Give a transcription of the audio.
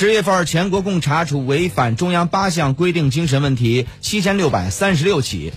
十月份全国共查处违反中央八项规定精神问题七千六百三十六起。